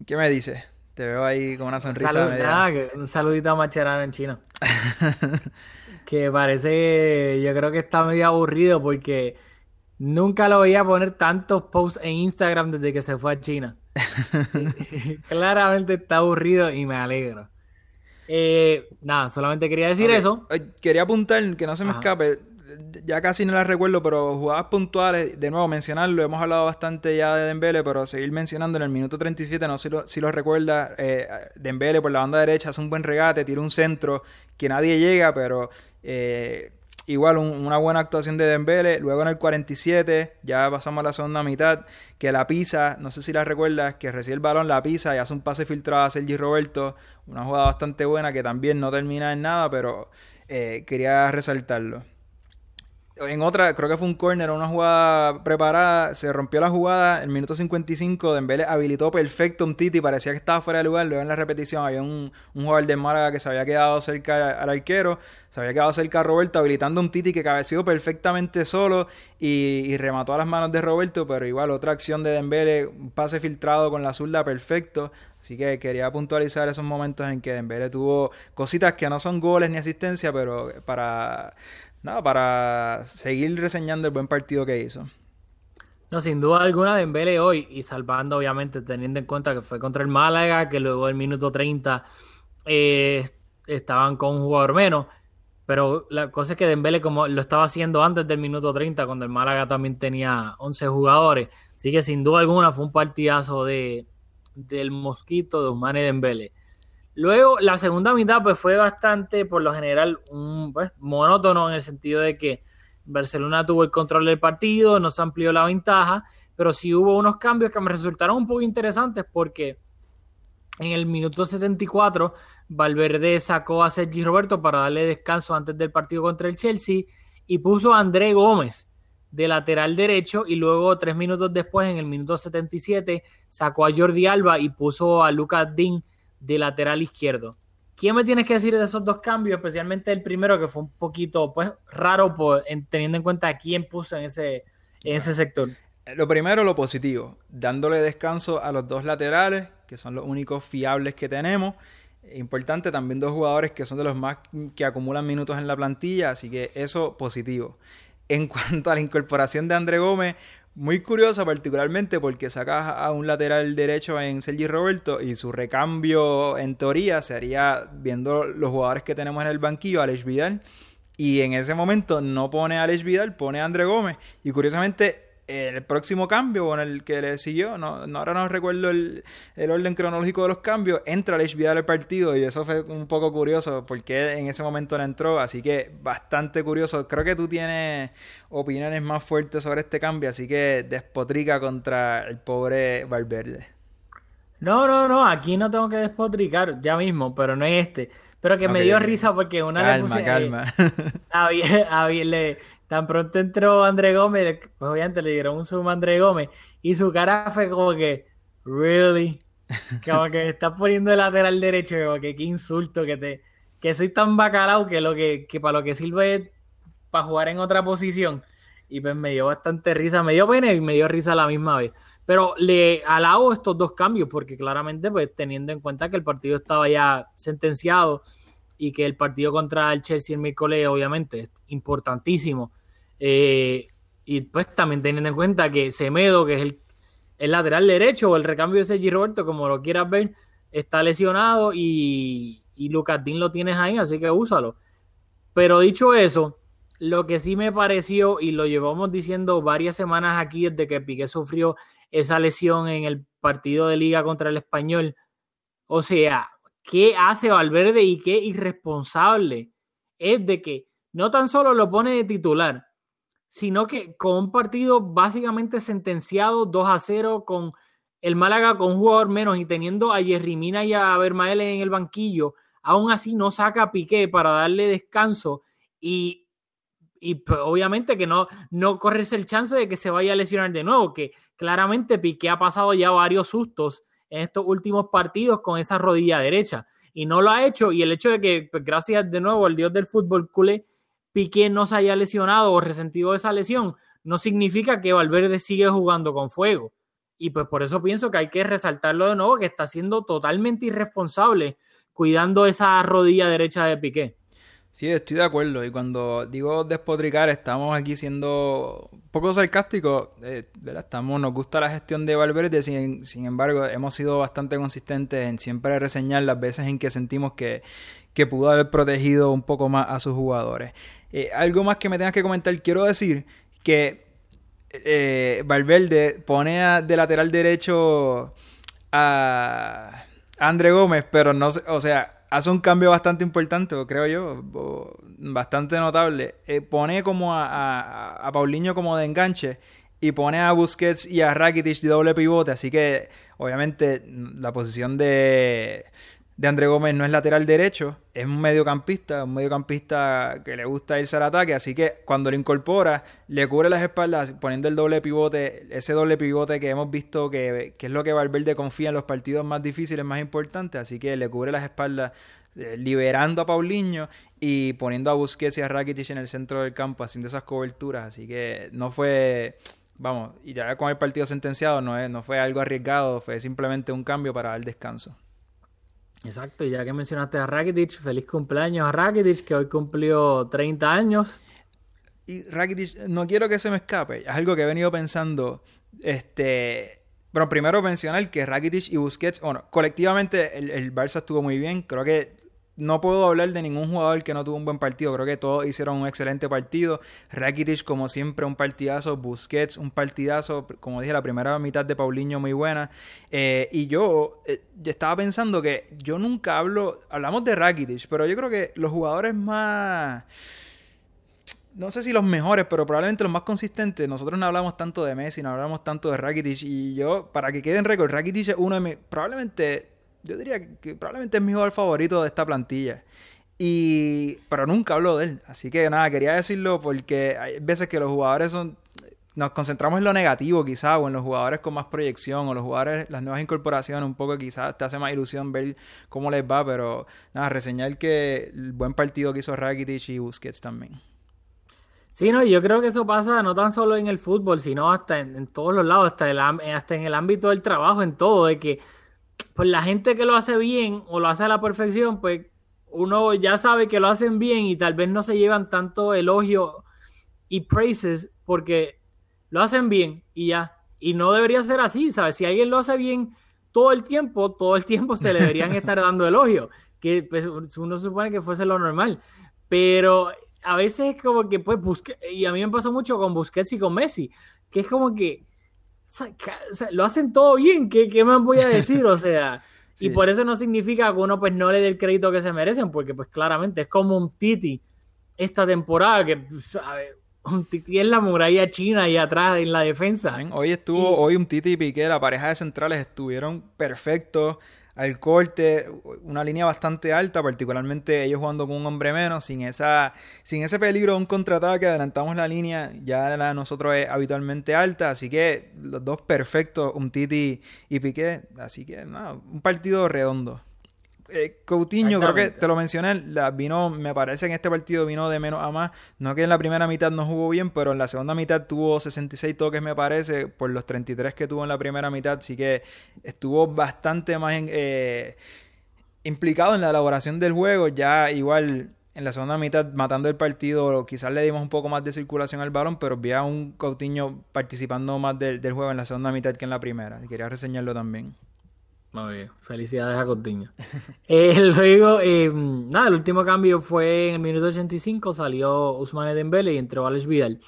¿Qué me dices? Te veo ahí con una sonrisa. Salud, nada, que un saludito a Macherano en China. que parece, yo creo que está medio aburrido porque nunca lo veía poner tantos posts en Instagram desde que se fue a China. Claramente está aburrido y me alegro. Eh, nada, solamente quería decir eso. Quería apuntar, que no se me Ajá. escape, ya casi no las recuerdo, pero jugadas puntuales, de nuevo mencionarlo, hemos hablado bastante ya de Dembele, pero seguir mencionando en el minuto 37, no sé si lo, si lo recuerda, eh, Dembele por la banda derecha hace un buen regate, tira un centro que nadie llega, pero eh, igual un- una buena actuación de Dembele, luego en el 47, ya pasamos a la segunda mitad, que la pisa, no sé si la recuerdas, que recibe el balón, la pisa y hace un pase filtrado a Sergi Roberto, una jugada bastante buena que también no termina en nada, pero eh, quería resaltarlo. En otra, creo que fue un corner, una jugada preparada, se rompió la jugada, el minuto 55, Dembélé habilitó perfecto un Titi, parecía que estaba fuera de lugar, luego en la repetición había un, un jugador de Málaga que se había quedado cerca al arquero, se había quedado cerca a Roberto, habilitando un Titi que cabeció perfectamente solo y, y remató a las manos de Roberto, pero igual otra acción de Dembélé, un pase filtrado con la zurda perfecto, así que quería puntualizar esos momentos en que Dembélé tuvo cositas que no son goles ni asistencia, pero para... Nada, para seguir reseñando el buen partido que hizo. No, sin duda alguna Dembélé hoy y salvando obviamente teniendo en cuenta que fue contra el Málaga, que luego el minuto 30 eh, estaban con un jugador menos, pero la cosa es que Dembélé como lo estaba haciendo antes del minuto 30 cuando el Málaga también tenía 11 jugadores, así que sin duda alguna fue un partidazo de del Mosquito de Usmane Dembélé. Luego, la segunda mitad pues fue bastante, por lo general, un, pues, monótono en el sentido de que Barcelona tuvo el control del partido, no se amplió la ventaja, pero sí hubo unos cambios que me resultaron un poco interesantes porque en el minuto 74 Valverde sacó a Sergi Roberto para darle descanso antes del partido contra el Chelsea y puso a André Gómez de lateral derecho y luego tres minutos después, en el minuto 77, sacó a Jordi Alba y puso a Lucas Dean de lateral izquierdo. ¿Quién me tienes que decir de esos dos cambios? Especialmente el primero, que fue un poquito pues raro por, en- teniendo en cuenta a quién puso en ese, en ese sector. Lo primero, lo positivo, dándole descanso a los dos laterales, que son los únicos fiables que tenemos. Importante también dos jugadores que son de los más que acumulan minutos en la plantilla, así que eso positivo. En cuanto a la incorporación de André Gómez, muy curiosa particularmente porque sacas a un lateral derecho en Sergi Roberto y su recambio en teoría se haría viendo los jugadores que tenemos en el banquillo, Alex Vidal, y en ese momento no pone Alex Vidal, pone a André Gómez. Y curiosamente, en el próximo cambio, o en el que le siguió, no, no- ahora no recuerdo el, el orden cronológico de los cambios, entra Alex Vidal al partido y eso fue un poco curioso porque en ese momento no entró. Así que bastante curioso. Creo que tú tienes opiniones más fuertes sobre este cambio, así que despotrica contra el pobre Valverde. No, no, no, aquí no tengo que despotricar ya mismo, pero no es este. Pero que me dio risa porque una le Calma, puse, eh, calma. había- había- le- tan pronto entró André Gómez, pues obviamente le dieron un zoom a André Gómez y su cara fue como que, really, como que me estás poniendo de lateral derecho, como que qué insulto, que te, que soy tan bacalao que lo que, que para lo que sirve es para jugar en otra posición. Y pues me dio bastante risa, me dio pena y me dio risa a la misma vez. Pero le alabo estos dos cambios porque claramente, pues teniendo en cuenta que el partido estaba ya sentenciado y que el partido contra el Chelsea el miércoles obviamente es importantísimo. Eh, y pues también teniendo en cuenta que Semedo, que es el, el lateral derecho o el recambio de Sergi Roberto, como lo quieras ver, está lesionado y, y Lucas Dean lo tienes ahí, así que úsalo. Pero dicho eso, lo que sí me pareció, y lo llevamos diciendo varias semanas aquí desde que Piqué sufrió esa lesión en el partido de liga contra el español, o sea, ¿qué hace Valverde y qué irresponsable es de que no tan solo lo pone de titular, sino que con un partido básicamente sentenciado 2 a 0 con el Málaga con un jugador menos y teniendo a Jerry Mina y a Bermael en el banquillo, aún así no saca a Piqué para darle descanso y, y pues, obviamente que no, no corres el chance de que se vaya a lesionar de nuevo, que, claramente Piqué ha pasado ya varios sustos en estos últimos partidos con esa rodilla derecha y no lo ha hecho y el hecho de que pues, gracias de nuevo al dios del fútbol culé Piqué no se haya lesionado o resentido esa lesión no significa que Valverde sigue jugando con fuego y pues por eso pienso que hay que resaltarlo de nuevo que está siendo totalmente irresponsable cuidando esa rodilla derecha de Piqué. Sí, estoy de acuerdo. Y cuando digo despotricar, estamos aquí siendo un poco sarcásticos. Eh, estamos, nos gusta la gestión de Valverde, sin, sin, embargo, hemos sido bastante consistentes en siempre reseñar las veces en que sentimos que, que pudo haber protegido un poco más a sus jugadores. Eh, algo más que me tengas que comentar, quiero decir que eh, Valverde pone de lateral derecho a André Gómez, pero no o sea, hace un cambio bastante importante, creo yo, bastante notable. Eh, pone como a, a, Paulinho como de enganche y pone a Busquets y a Rakitic de doble pivote, así que obviamente la posición de, de André Gómez no es lateral derecho, es un mediocampista, un mediocampista que le gusta irse al ataque, así que cuando lo incorpora, le cubre las espaldas poniendo el doble pivote, ese doble pivote que hemos visto que, es lo que Valverde confía en los partidos más difíciles, más importantes, así que le cubre las espaldas eh, liberando a Paulinho y poniendo a Busquets y a Rakitic en el centro del campo, haciendo esas coberturas, así que no fue vamos, y ya con el partido sentenciado no, no fue algo arriesgado, fue simplemente un cambio para dar descanso. Exacto, y ya que mencionaste a Rakitic, feliz cumpleaños a Rakitic, que hoy cumplió 30 años. Y Rakitic, no quiero que se me escape, es algo que he venido pensando, este... Bueno, primero mencionar que Rakitic y Busquets, bueno, colectivamente el, el Barça estuvo muy bien, creo que no puedo hablar de ningún jugador que no tuvo un buen partido. Creo que todos hicieron un excelente partido. Rakitic, como siempre, un partidazo. Busquets, un partidazo. Como dije, la primera mitad de Paulinho muy buena. Eh, y yo, eh, estaba pensando que yo nunca hablo. Hablamos de Rakitic, pero yo creo que los jugadores más no sé si los mejores, pero probablemente los más consistentes. Nosotros no hablamos tanto de Messi, no hablamos tanto de Rakitic. Y yo, para que quede en récord, Rakitic es uno de mis. Probablemente yo diría que probablemente es mi jugador favorito de esta plantilla. Y, pero nunca hablo de él. Así que nada, quería decirlo porque hay veces que los jugadores son. Nos concentramos en lo negativo, quizás, o en los jugadores con más proyección, o los jugadores, las nuevas incorporaciones, un poco quizás te hace más ilusión ver cómo les va, pero nada, reseñar que el buen partido que hizo Rakitic y Busquets también. Sí, no, yo creo que eso pasa no tan solo en el fútbol, sino hasta en, todos los lados, hasta, el, hasta en el ámbito del trabajo, en todo, de que pues la gente que lo hace bien o lo hace a la perfección, pues uno ya sabe que lo hacen bien y tal vez no se llevan tanto elogio y praises porque lo hacen bien y ya. Y no debería ser así, ¿sabes? Si alguien lo hace bien todo el tiempo, todo el tiempo se le deberían estar dando elogio, que pues, uno supone que fuese lo normal. Pero a veces es como que, pues, Busquets, y a mí me pasó mucho con Busquets y con Messi, que es como que lo hacen todo bien, ¿qué, ¿qué, más voy a decir? O sea, y por eso no significa que uno pues no le dé el crédito que se merecen, porque pues claramente es como un Titi esta temporada, que ¿sabes? un Titi es la muralla china ahí atrás en la defensa. Hoy estuvo, hoy un Titi y Piqué, la pareja de centrales estuvieron perfectos al corte, una línea bastante alta, particularmente ellos jugando con un hombre menos, sin esa sin ese peligro de un contraataque, adelantamos la línea, ya la de nosotros es habitualmente alta, así que los dos perfectos, un Titi y Piqué, así que nada, un partido redondo eh, Coutinho, creo que te lo mencioné, la vino, me parece que en este partido vino de menos a más. No que en la primera mitad no jugó bien, pero en la segunda mitad tuvo 66 toques, me parece, por los 33 que tuvo en la primera mitad. Así que estuvo bastante más eh, implicado en la elaboración del juego. Ya igual en la segunda mitad, matando el partido, quizás le dimos un poco más de circulación al balón, pero vi a un Coutinho participando más del, del juego en la segunda mitad que en la primera. Quería reseñarlo también. Muy bien, felicidades a Coutinho. eh, luego, eh, nada, el último cambio fue en el minuto 85, salió Usmane Dembele y entró Alex Vidal.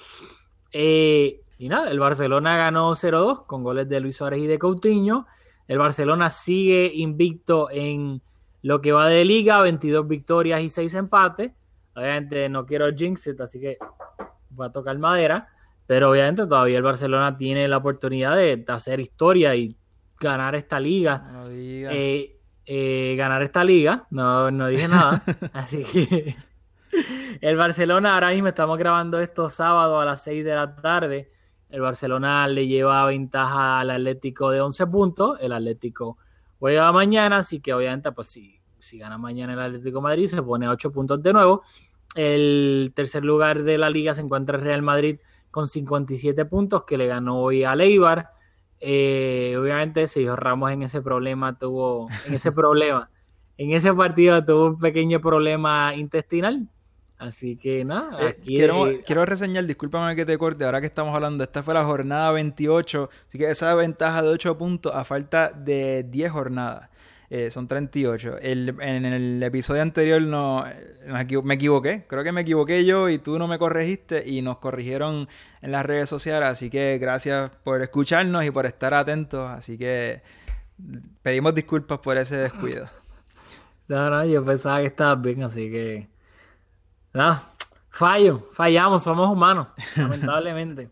Eh, y nada, el Barcelona ganó 0-2 con goles de Luis Suárez y de Coutinho. El Barcelona sigue invicto en lo que va de liga, 22 victorias y 6 empates. Obviamente no quiero jinx así que voy a tocar madera. Pero obviamente todavía el Barcelona tiene la oportunidad de hacer historia y ganar esta liga. Eh, eh, ganar esta liga, no, no dije nada. Así que el Barcelona, ahora mismo estamos grabando esto sábado a las 6 de la tarde. El Barcelona le lleva ventaja al Atlético de 11 puntos. El Atlético juega mañana, así que obviamente, pues si, si gana mañana el Atlético de Madrid, se pone a 8 puntos de nuevo. El tercer lugar de la liga se encuentra el Real Madrid con 57 puntos, que le ganó hoy a Leibar. Eh, obviamente, Sergio Ramos en ese problema tuvo, en ese problema, en ese partido tuvo un pequeño problema intestinal. Así que nada, Eh, quiero, eh, quiero reseñar, discúlpame que te corte, ahora que estamos hablando, esta fue la jornada 28, así que esa ventaja de 8 puntos a falta de 10 jornadas, eh, son 38. El, en el episodio anterior no, me equivoqué, creo que me equivoqué yo y tú no me corregiste y nos corrigieron en las redes sociales, así que gracias por escucharnos y por estar atentos, así que pedimos disculpas por ese descuido. No, no, yo pensaba que estabas bien, así que. Nada, fallo, fallamos, somos humanos, lamentablemente.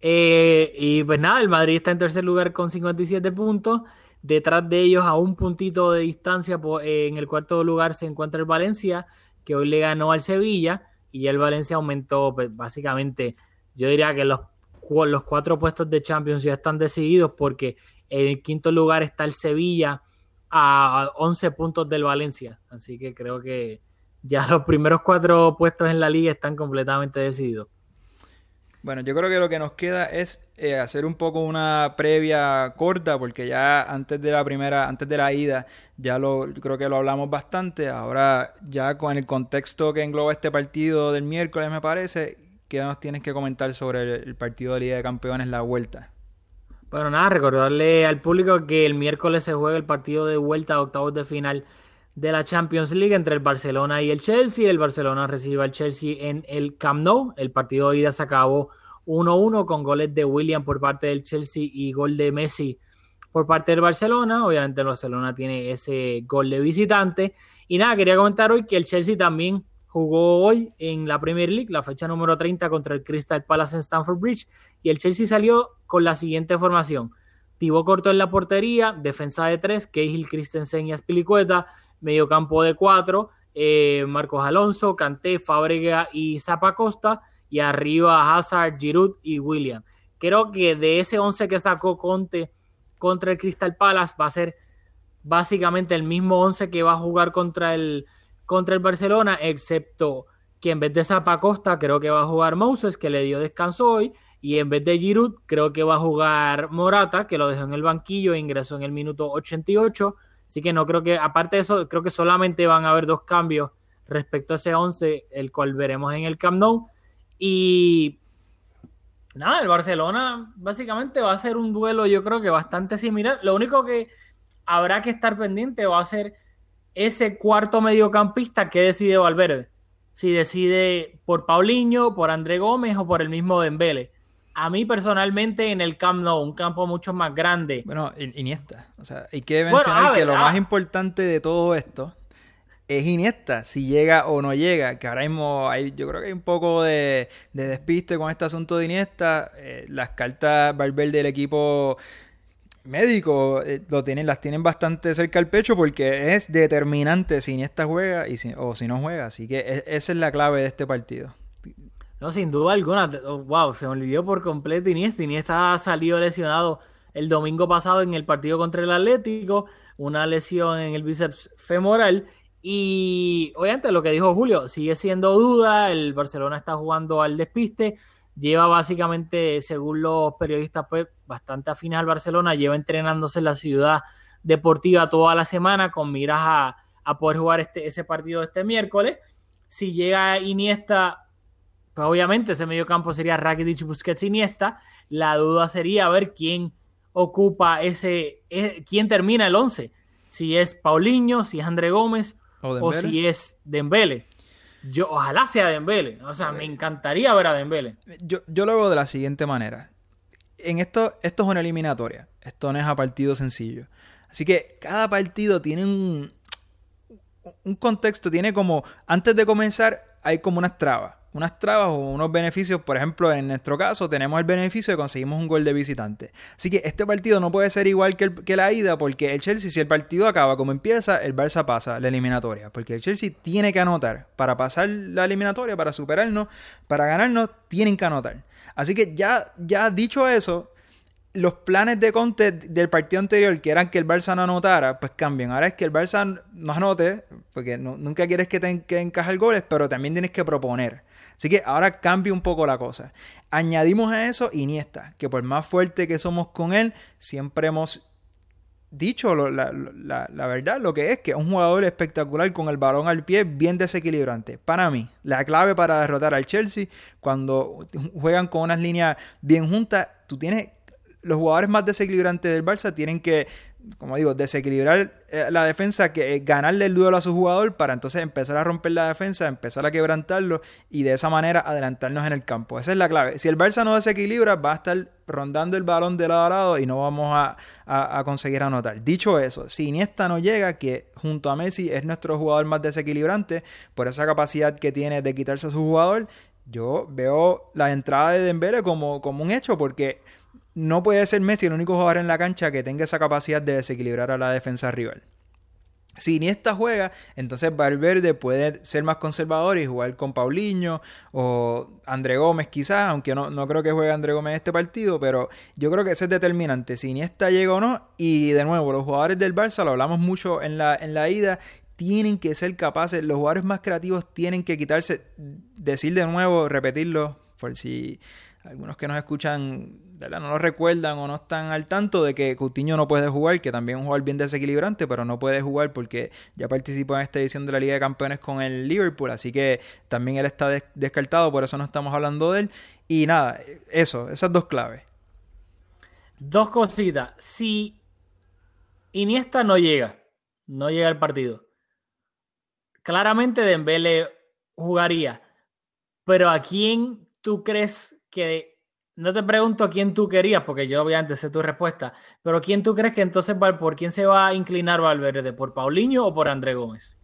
Eh, y pues nada, el Madrid está en tercer lugar con 57 puntos. Detrás de ellos, a un puntito de distancia, en el cuarto lugar se encuentra el Valencia, que hoy le ganó al Sevilla. Y el Valencia aumentó, pues, básicamente, yo diría que los, los cuatro puestos de Champions ya están decididos, porque en el quinto lugar está el Sevilla a 11 puntos del Valencia. Así que creo que ya los primeros cuatro puestos en la liga están completamente decididos. Bueno, yo creo que lo que nos queda es eh, hacer un poco una previa corta, porque ya antes de la primera, antes de la ida, ya lo creo que lo hablamos bastante. Ahora, ya con el contexto que engloba este partido del miércoles, me parece, ¿qué nos tienes que comentar sobre el, partido de Liga de Campeones, la vuelta? Bueno, nada, recordarle al público que el miércoles se juega el partido de vuelta a octavos de final de la Champions League entre el Barcelona y el Chelsea. El Barcelona recibe al Chelsea en el Camp Nou. El partido de ida se acabó 1-1 con goles de William por parte del Chelsea y gol de Messi por parte del Barcelona. Obviamente el Barcelona tiene ese gol de visitante. Y nada, quería comentar hoy que el Chelsea también jugó hoy en la Premier League, la fecha número 30 contra el Crystal Palace en Stamford Bridge. Y el Chelsea salió con la siguiente formación. Thibaut corto en la portería, defensa de tres, Cahill, Christensen y Aspilicueta, medio campo de cuatro, eh, Marcos Alonso, Kanté, Fábrega y Zapacosta, y arriba Hazard, Giroud y William. Creo que de ese 11 que sacó Conte contra el Crystal Palace va a ser básicamente el mismo 11 que va a jugar contra el, contra el Barcelona, excepto que en vez de Zapacosta creo que va a jugar Moses, que le dio descanso hoy, y en vez de Giroud creo que va a jugar Morata, que lo dejó en el banquillo e ingresó en el minuto 88. Así que no creo que, aparte de eso, creo que solamente van a haber dos cambios respecto a ese 11, el cual veremos en el Camp Nou. Y nada, el Barcelona básicamente va a ser un duelo, yo creo que bastante similar. Lo único que habrá que estar pendiente va a ser ese cuarto mediocampista que decide Valverde. Si decide por Paulinho, por André Gómez o por el mismo Dembele. A mí personalmente en el Camp Nou, un campo mucho más grande. Bueno, Iniesta. O sea, hay que mencionar ver, que lo ah. más importante de todo esto es Iniesta, si llega o no llega, que ahora mismo hay, yo creo que hay un poco de, de despiste con este asunto de Iniesta. Eh, las cartas Valverde del equipo médico eh, lo tienen, las tienen bastante cerca al pecho porque es determinante si Iniesta juega y si- o si no juega. Así que e- esa es la clave de este partido. No, sin duda alguna. Oh, wow, se olvidó por completo Iniesta. Iniesta ha salido lesionado el domingo pasado en el partido contra el Atlético. Una lesión en el bíceps femoral. Y obviamente lo que dijo Julio, sigue siendo duda. El Barcelona está jugando al despiste. Lleva básicamente, según los periodistas, pues bastante afines al Barcelona. Lleva entrenándose en la ciudad deportiva toda la semana con miras a, a poder jugar este, ese partido este miércoles. Si llega Iniesta, pues obviamente ese medio campo sería Rakitic, Busquets, Iniesta. La duda sería ver quién ocupa ese, eh, quién termina el 11. Si es Paulinho, si es André Gómez ¿O si es Dembele. Yo, ojalá sea Dembele. O sea, me encantaría ver a Dembele. Yo, yo lo veo de la siguiente manera. En esto, esto es una eliminatoria. Esto no es a partido sencillo. Así que cada partido tiene un, un contexto, tiene como, antes de comenzar, hay como unas trabas. Unas trabas o unos beneficios. Por ejemplo, en nuestro caso, tenemos el beneficio de conseguimos un gol de visitante. Así que este partido no puede ser igual que, el- la ida, porque el Chelsea, si el partido acaba como empieza, el Barça pasa la eliminatoria. Porque el Chelsea tiene que anotar. Para pasar la eliminatoria, para superarnos, para ganarnos, tienen que anotar. Así que ya, ya dicho eso, los planes de Conte del partido anterior, que eran que el Barça no anotara, pues cambian. Ahora es que el Barça no anote, porque nunca quieres que, te, que encaje goles, pero también tienes que proponer. Así que ahora cambia un poco la cosa. Añadimos a eso Iniesta, que por más fuerte que somos con él, siempre hemos dicho la, verdad, lo que es que es un jugador espectacular con el balón al pie, bien desequilibrante. Para mí, la clave para derrotar al Chelsea, cuando juegan con unas líneas bien juntas, tú tienes los jugadores más desequilibrantes del Barça tienen que, como digo, desequilibrar eh, la defensa, que eh, ganarle el duelo a su jugador para entonces empezar a romper la defensa, empezar a quebrantarlo y de esa manera adelantarnos en el campo. Esa es la clave. Si el Barça no desequilibra, va a estar rondando el balón de lado a lado y no vamos a, a conseguir anotar. Dicho eso, si Iniesta no llega, que junto a Messi es nuestro jugador más desequilibrante por esa capacidad que tiene de quitarse a su jugador, yo veo la entrada de Dembélé como, como un hecho porque no puede ser Messi el único jugador en la cancha que tenga esa capacidad de desequilibrar a la defensa rival. Si Iniesta juega, entonces Valverde puede ser más conservador y jugar con Paulinho o André Gómez quizás, aunque no, no creo que juegue André Gómez en este partido, pero yo creo que ese es determinante, si Iniesta llega o no. Y de nuevo, los jugadores del Barça, lo hablamos mucho en la, en la ida, tienen que ser capaces, los jugadores más creativos tienen que quitarse, decir de nuevo, repetirlo, por si algunos que nos escuchan no lo recuerdan o no están al tanto de que Coutinho no puede jugar, que también es un jugador bien desequilibrante, pero no puede jugar porque ya participó en esta edición de la Liga de Campeones con el Liverpool, así que también él está descartado, por eso no estamos hablando de él. Y nada, eso, esas dos claves. Dos cositas. Si Iniesta no llega, no llega al partido, claramente Dembele jugaría, pero ¿a quién tú crees que no te pregunto quién tú querías, porque yo obviamente sé tu respuesta, pero quién tú crees que entonces por quién se va a inclinar Valverde, por Paulinho o por André Gómez?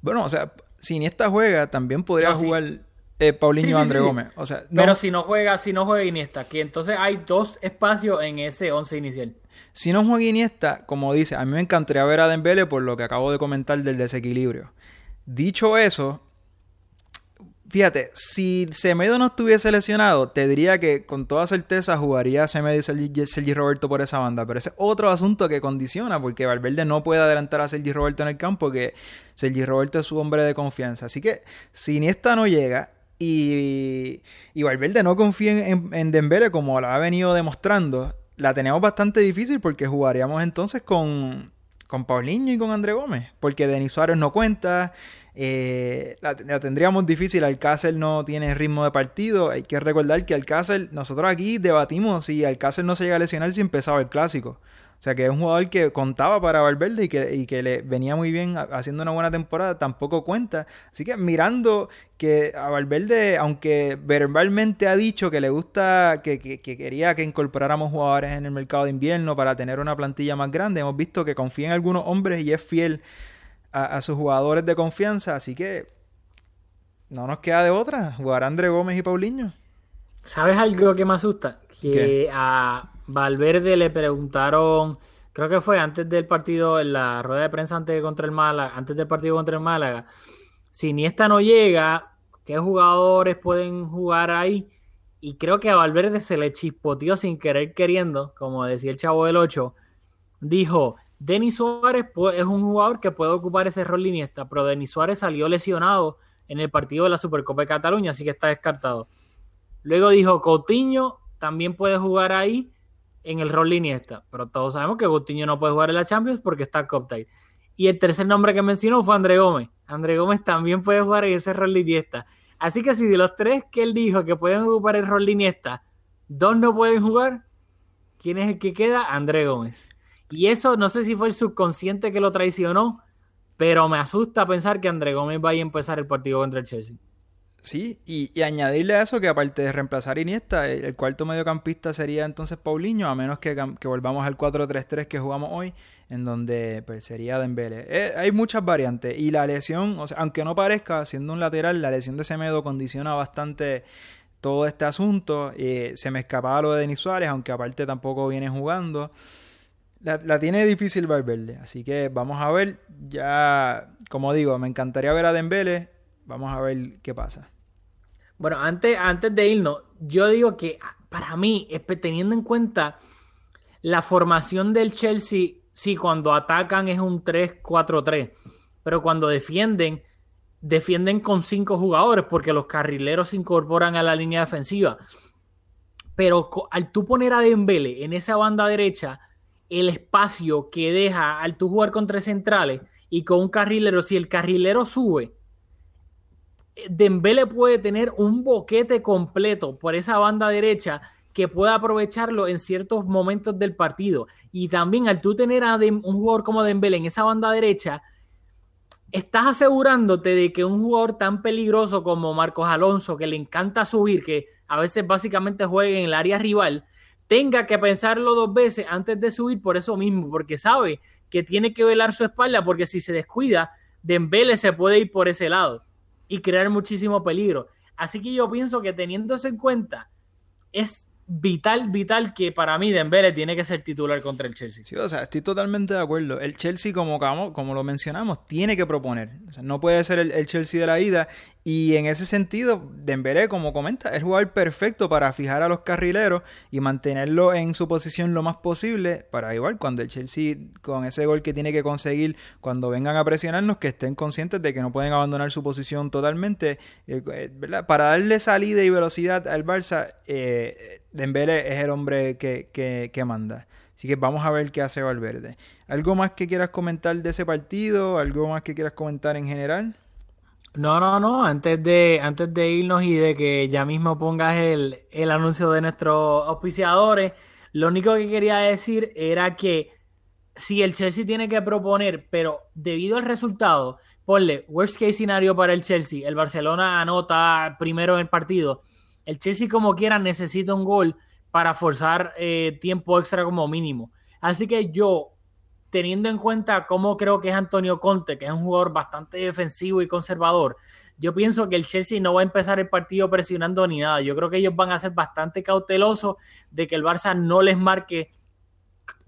Bueno, o sea, si Iniesta juega, también podría jugar eh, Paulinho o André Gómez. O sea, Pero si no juega, si no juega Iniesta, que entonces hay dos espacios en ese once inicial. Si no juega Iniesta, como dice, a mí me encantaría ver a Dembele por lo que acabo de comentar del desequilibrio. Dicho eso, Fíjate, si Semedo no estuviese lesionado, te diría que con toda certeza jugaría Semedo y Sergi, Roberto por esa banda. Pero ese es otro asunto que condiciona, porque Valverde no puede adelantar a Sergi Roberto en el campo, que Sergi Roberto es su hombre de confianza. Así que si Iniesta no llega y, y Valverde no confía en, en Dembele como lo ha venido demostrando, la tenemos bastante difícil porque jugaríamos entonces con, con Paulinho y con André Gómez, porque Denis Suárez no cuenta. Eh, la, tendríamos difícil. Alcácer no tiene ritmo de partido. Hay que recordar que Alcácer, nosotros aquí debatimos si Alcácer no se llega a lesionar si empezaba el clásico. O sea que es un jugador que contaba para Valverde y que, y que le venía muy bien haciendo una buena temporada, tampoco cuenta. Así que mirando que a Valverde, aunque verbalmente ha dicho que le gusta, que, que, quería que incorporáramos jugadores en el mercado de invierno para tener una plantilla más grande, hemos visto que confía en algunos hombres y es fiel a, sus jugadores de confianza, así que no nos queda de otra, jugar André Gómez y Paulinho. ¿Sabes algo que me asusta? Que a Valverde le preguntaron, creo que fue antes del partido, en la rueda de prensa antes contra el Málaga, antes del partido contra el Málaga, si Iniesta no llega, ¿qué jugadores pueden jugar ahí? Y creo que a Valverde se le chispoteó sin querer queriendo, como decía el chavo del 8, dijo, Denis Suárez es un jugador que puede ocupar ese rol Iniesta, pero Denis Suárez salió lesionado en el partido de la Supercopa de Cataluña, así que está descartado. Luego dijo Coutinho también puede jugar ahí en el rol Iniesta, pero todos sabemos que Coutinho no puede jugar en la Champions porque está Coptide. Y el tercer nombre que mencionó fue André Gómez. André Gómez también puede jugar en ese rol Iniesta. Así que si de los tres que él dijo que pueden ocupar el rol Iniesta, dos no pueden jugar, ¿quién es el que queda? André Gómez. Y eso no sé si fue el subconsciente que lo traicionó, pero me asusta pensar que André Gómez vaya a empezar el partido contra el Chelsea. Sí, y, añadirle a eso que aparte de reemplazar Iniesta, el, cuarto mediocampista sería entonces Paulinho, a menos que, volvamos al 4-3-3 que jugamos hoy, en donde pues, sería Dembele. Eh, hay muchas variantes y la lesión, o sea, aunque no parezca, siendo un lateral, la lesión de Semedo condiciona bastante todo este asunto. Eh, se me escapaba lo de Denis Suárez, aunque aparte tampoco viene jugando. La, tiene difícil Valverde, así que vamos a ver. Ya, como digo, me encantaría ver a Dembele. Vamos a ver qué pasa. Bueno, antes, antes de irnos, yo digo que para mí, teniendo en cuenta la formación del Chelsea, sí, cuando atacan es un 3-4-3, pero cuando defienden, defienden con cinco jugadores porque los carrileros se incorporan a la línea defensiva. Pero al tú poner a Dembele en esa banda derecha, el espacio que deja al tú jugar con tres centrales y con un carrilero, si el carrilero sube, Dembele puede tener un boquete completo por esa banda derecha que pueda aprovecharlo en ciertos momentos del partido. Y también al tú tener a un jugador como Dembele en esa banda derecha, estás asegurándote de que un jugador tan peligroso como Marcos Alonso, que le encanta subir, que a veces básicamente juega en el área rival, tenga que pensarlo dos veces antes de subir por eso mismo, porque sabe que tiene que velar su espalda, porque si se descuida, Dembele se puede ir por ese lado y crear muchísimo peligro. Así que yo pienso que teniendo eso en cuenta, es vital, vital que para mí Dembele tiene que ser titular contra el Chelsea. Sí, o sea, estoy totalmente de acuerdo. El Chelsea, como, como lo mencionamos, tiene que proponer. O sea, no puede ser el, Chelsea de la ida. Y en ese sentido, Dembélé, como comenta, es jugador perfecto para fijar a los carrileros y mantenerlo en su posición lo más posible para igual cuando el Chelsea, con ese gol que tiene que conseguir, cuando vengan a presionarnos, que estén conscientes de que no pueden abandonar su posición totalmente. Eh, eh, para darle salida y velocidad al Barça, eh, Dembélé es el hombre que, que, manda. Así que vamos a ver qué hace Valverde. ¿Algo más que quieras comentar de ese partido? ¿Algo más que quieras comentar en general? No, no, no. Antes de, antes de irnos y de que ya mismo pongas el, anuncio de nuestros auspiciadores, lo único que quería decir era que si el Chelsea tiene que proponer, pero debido al resultado, ponle worst case scenario para el Chelsea, el Barcelona anota primero en el partido, el Chelsea como quiera necesita un gol para forzar eh, tiempo extra como mínimo. Así que yo teniendo en cuenta cómo creo que es Antonio Conte, que es un jugador bastante defensivo y conservador, yo pienso que el Chelsea no va a empezar el partido presionando ni nada. Yo creo que ellos van a ser bastante cautelosos de que el Barça no les marque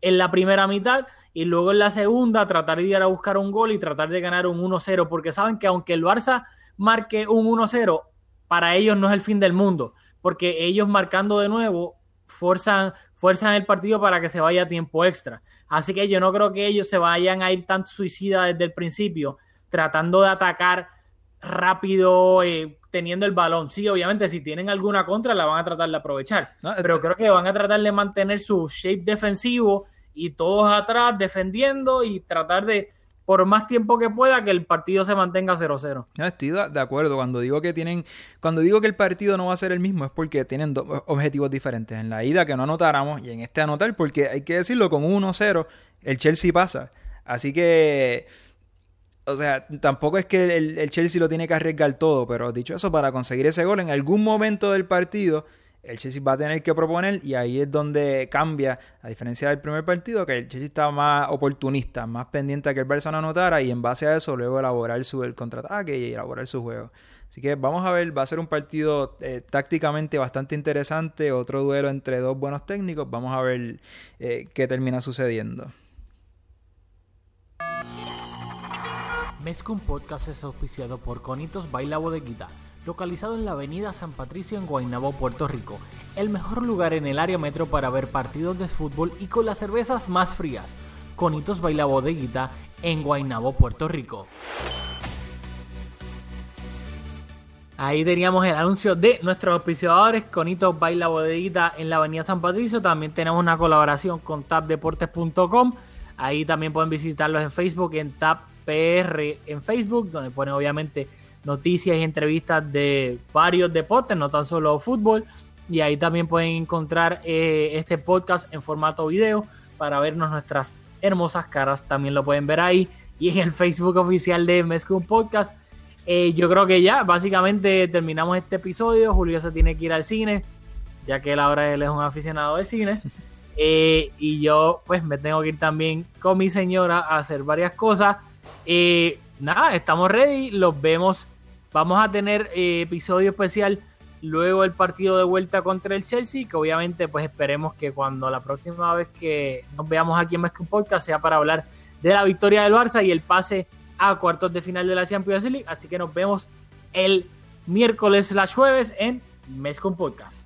en la primera mitad y luego en la segunda tratar de ir a buscar un gol y tratar de ganar un 1-0, porque saben que aunque el Barça marque un 1-0, para ellos no es el fin del mundo, porque ellos marcando de nuevo fuerzan, fuerzan el partido para que se vaya a tiempo extra. Así que yo no creo que ellos se vayan a ir tan suicida desde el principio, tratando de atacar rápido, eh, teniendo el balón. Sí, obviamente, si tienen alguna contra, la van a tratar de aprovechar. pero creo que van a tratar de mantener su shape defensivo y todos atrás defendiendo y tratar de por más tiempo que pueda que el partido se mantenga 0-0. Estoy de acuerdo. Cuando digo que tienen, cuando digo que el partido no va a ser el mismo, es porque tienen dos objetivos diferentes. En la ida que no anotáramos y en este anotar, porque hay que decirlo, con 1-0 el Chelsea pasa. Así que. O sea, tampoco es que el, el Chelsea lo tiene que arriesgar todo, pero dicho eso, para conseguir ese gol en algún momento del partido el Chelsea va a tener que proponer y ahí es donde cambia, a diferencia del primer partido, que el Chelsea estaba más oportunista, más pendiente a que el Barça no anotara y en base a eso luego elaborar su, el contraataque y elaborar su juego. Así que vamos a ver, va a ser un partido eh, tácticamente bastante interesante, otro duelo entre dos buenos técnicos, vamos a ver eh, qué termina sucediendo. Mezcum Podcast es auspiciado por Conitos Baila Bodeguita localizado en la avenida San Patricio en Guaynabo, Puerto Rico, el mejor lugar en el área metro para ver partidos de fútbol y con las cervezas más frías. Conitos Baila Bodeguita en Guaynabo, Puerto Rico. Ahí teníamos el anuncio de nuestros auspiciadores, Conitos Baila Bodeguita en la avenida San Patricio. También tenemos una colaboración con tapdeportes.com. Ahí también pueden visitarlos en Facebook, en TapPR en Facebook, donde ponen obviamente noticias y entrevistas de varios deportes, no tan solo fútbol. Y ahí también pueden encontrar eh, este podcast en formato video para vernos nuestras hermosas caras. También lo pueden ver ahí. Y en el Facebook oficial de Mezcum Podcast. Eh, yo creo que ya, básicamente terminamos este episodio. Julio se tiene que ir al cine, ya que él ahora él es un aficionado de cine. Eh, y yo, pues, me tengo que ir también con mi señora a hacer varias cosas. Nada, estamos ready. Los vemos Vamos a tener eh, episodio especial luego el partido de vuelta contra el Chelsea, que obviamente pues esperemos que cuando la próxima vez que nos veamos aquí en Mesco Podcast sea para hablar de la victoria del Barça y el pase a cuartos de final de la Champions League. Así que nos vemos el miércoles slash jueves en Mes con Podcast.